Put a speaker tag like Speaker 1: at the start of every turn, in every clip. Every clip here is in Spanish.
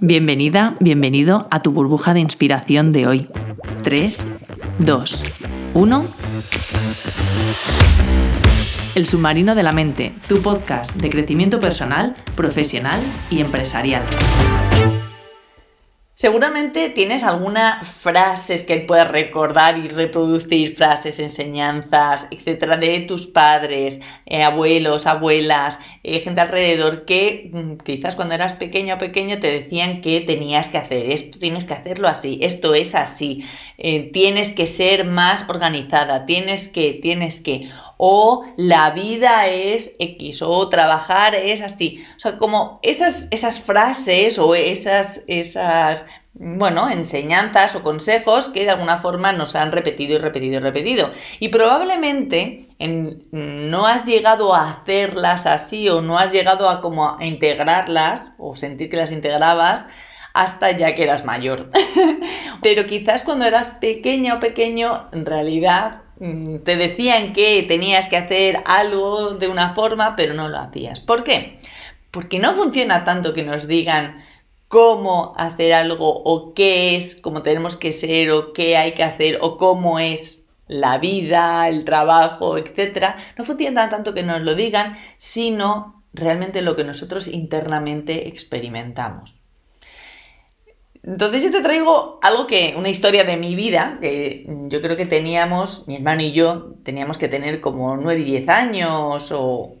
Speaker 1: Bienvenida, bienvenido a tu burbuja de inspiración de hoy. 3, 2, 1. El submarino de la mente, tu podcast de crecimiento personal, profesional y empresarial.
Speaker 2: Seguramente tienes algunas frases que puedas recordar y reproducir, frases, enseñanzas, etcétera, de tus padres, eh, abuelos, abuelas, eh, gente alrededor que mm, quizás cuando eras pequeño o pequeño te decían que tenías que hacer esto, tienes que hacerlo así, esto es así, eh, tienes que ser más organizada, tienes que, tienes que o la vida es X, o trabajar es así. O sea, como esas, esas frases o esas, esas, bueno, enseñanzas o consejos que de alguna forma nos han repetido y repetido y repetido. Y probablemente no has llegado a hacerlas así o no has llegado a como a integrarlas o sentir que las integrabas hasta ya que eras mayor. Pero quizás cuando eras pequeña o pequeño, en realidad Mm, te decían que tenías que hacer algo de una forma, pero no lo hacías. ¿Por qué? Porque no funciona tanto que nos digan cómo hacer algo o qué es, cómo tenemos que ser o qué hay que hacer o cómo es la vida, el trabajo, etc. No funciona tanto que nos lo digan, sino realmente lo que nosotros internamente experimentamos. Entonces yo te traigo algo que, una historia de mi vida, que yo creo que teníamos, mi hermano y yo, teníamos que tener como 9 y 10 años o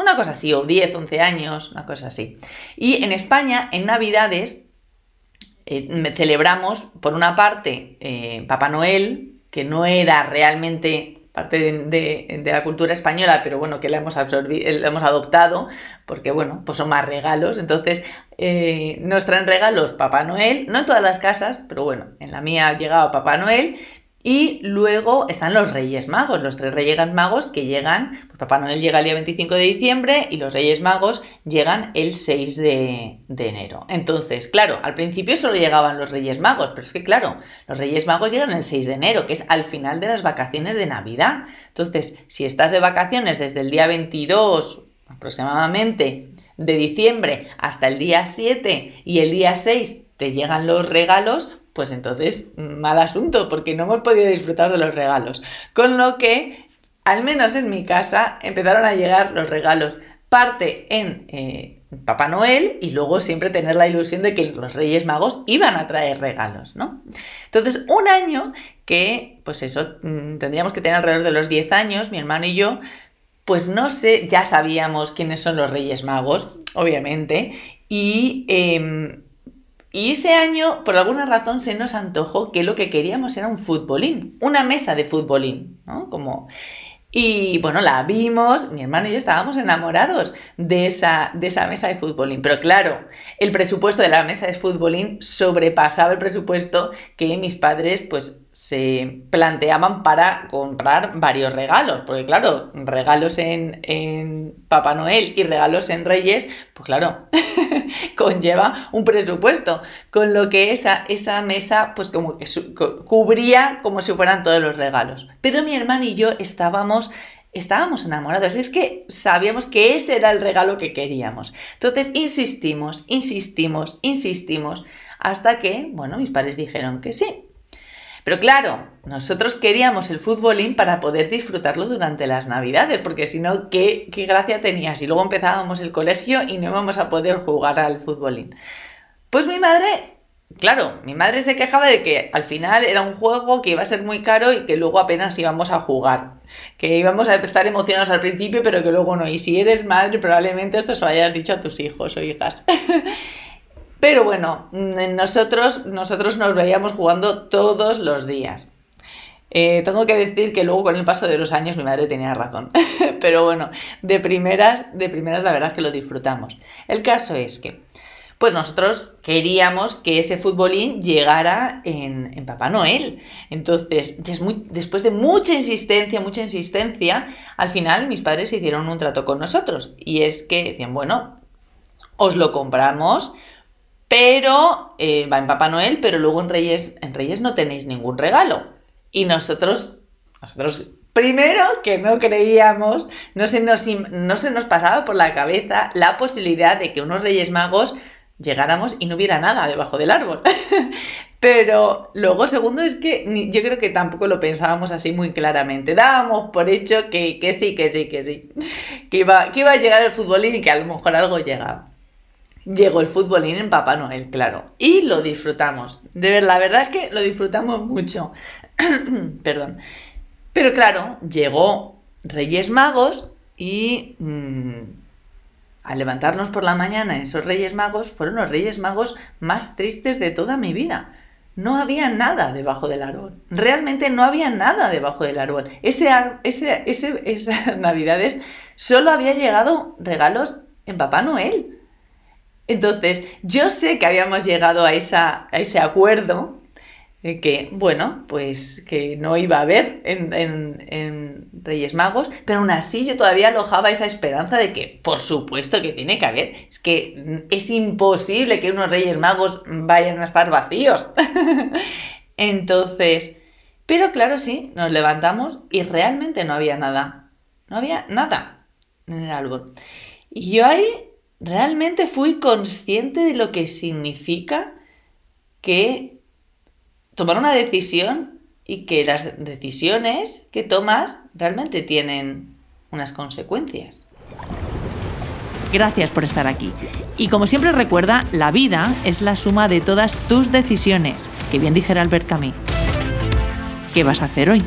Speaker 2: una cosa así, o 10, 11 años, una cosa así. Y en España, en Navidades, eh, celebramos, por una parte, eh, Papá Noel, que no era realmente parte de, la cultura española, pero bueno, que la hemos la hemos adoptado, porque bueno, pues son más regalos. Entonces, eh, nos traen regalos Papá Noel, no en todas las casas, pero bueno, en la mía ha llegado Papá Noel y luego están los Reyes Magos, los tres Reyes Magos que llegan, pues Papá Noel llega el día 25 de diciembre y los Reyes Magos llegan el 6 de, enero. Entonces, claro, al principio solo llegaban los Reyes Magos, pero es que claro, los Reyes Magos llegan el 6 de enero, que es al final de las vacaciones de Navidad. Entonces, si estás de vacaciones desde el día 22 aproximadamente de diciembre hasta el día 7 y el día 6 te llegan los regalos, pues entonces mal asunto, porque no hemos podido disfrutar de los regalos. Con lo que, al menos en mi casa, empezaron a llegar los regalos. Parte en eh, Papá Noel y luego siempre tener la ilusión de que los Reyes Magos iban a traer regalos, ¿no? Entonces, un año que, pues eso, mm, tendríamos que tener alrededor de los 10 años, mi hermano y yo, pues no sé, ya sabíamos quiénes son los Reyes Magos, obviamente, y em, y ese año, por alguna razón, se nos antojó que lo que queríamos era un futbolín, una mesa de futbolín, ¿no? Como... Y bueno, la vimos, mi hermano y yo estábamos enamorados de esa, de esa mesa de futbolín. Pero claro, el presupuesto de la mesa de futbolín sobrepasaba el presupuesto que mis padres pues se planteaban para comprar varios regalos, porque claro, regalos en, en Papá Noel y regalos en Reyes, pues claro, conlleva un presupuesto, con lo que esa, esa mesa pues como que cubría como si fueran todos los regalos. Pero mi hermano y yo estábamos estábamos enamorados, es que sabíamos que ese era el regalo que queríamos. Entonces insistimos, insistimos, insistimos, hasta que, bueno, mis padres dijeron que sí, pero claro, nosotros queríamos el futbolín para poder disfrutarlo durante las navidades, porque si no, ¿qué, ¿qué, gracia tenía si luego empezábamos el colegio y no íbamos a poder jugar al futbolín. Pues mi madre, claro, mi madre se quejaba de que al final era un juego que iba a ser muy caro y que luego apenas íbamos a jugar, que íbamos a estar emocionados al principio, pero que luego no. Y si eres madre, probablemente esto se lo hayas dicho a tus hijos o hijas. Pero bueno, mm, nosotros, nosotros nos veíamos jugando todos los días. Eh, tengo que decir que luego con el paso de los años mi madre tenía razón. Pero bueno, de primeras, de primeras la verdad es que lo disfrutamos. El caso es que, pues nosotros queríamos que ese futbolín llegara en, Papá Noel. Entonces, después de mucha insistencia, mucha insistencia, al final mis padres hicieron un trato con nosotros. Y es que decían, bueno, os lo compramos pero eh, va en Papá Noel, pero luego en Reyes, en Reyes no tenéis ningún regalo. Y nosotros, nosotros primero que no creíamos, no se, nos, no se nos pasaba por la cabeza la posibilidad de que unos Reyes Magos llegáramos y no hubiera nada debajo del árbol. Pero luego, segundo, es que yo creo que tampoco lo pensábamos así muy claramente. Dábamos por hecho que, sí, que sí, que sí. Que iba, que iba a llegar el futbolín y que a lo mejor algo llegaba. Llegó el futbolín en Papá Noel, claro. Y lo disfrutamos. De ver, la verdad es que lo disfrutamos mucho. Perdón. Pero claro, llegó Reyes Magos y mm, al levantarnos por la mañana esos Reyes Magos fueron los Reyes Magos más tristes de toda mi vida no había nada debajo del árbol. Realmente no había nada debajo del árbol. Ese, ese, esas navidades solo había llegado regalos en Papá Noel. Entonces, yo sé que habíamos llegado a, esa, a ese acuerdo que, bueno, pues que no iba a haber en, Reyes Magos, pero aún así yo todavía alojaba esa esperanza de que, por supuesto que tiene que haber, es que es imposible que unos Reyes Magos vayan a estar vacíos. Entonces, pero claro, sí, nos levantamos y realmente no había nada, no había nada en el árbol. Y yo ahí realmente fui consciente de lo que significa que tomar una decisión y que las decisiones que tomas realmente tienen unas consecuencias.
Speaker 1: Gracias por estar aquí. Y como siempre recuerda, la vida es la suma de todas tus decisiones, que bien dijera Albert Camus. ¿Qué vas a hacer hoy?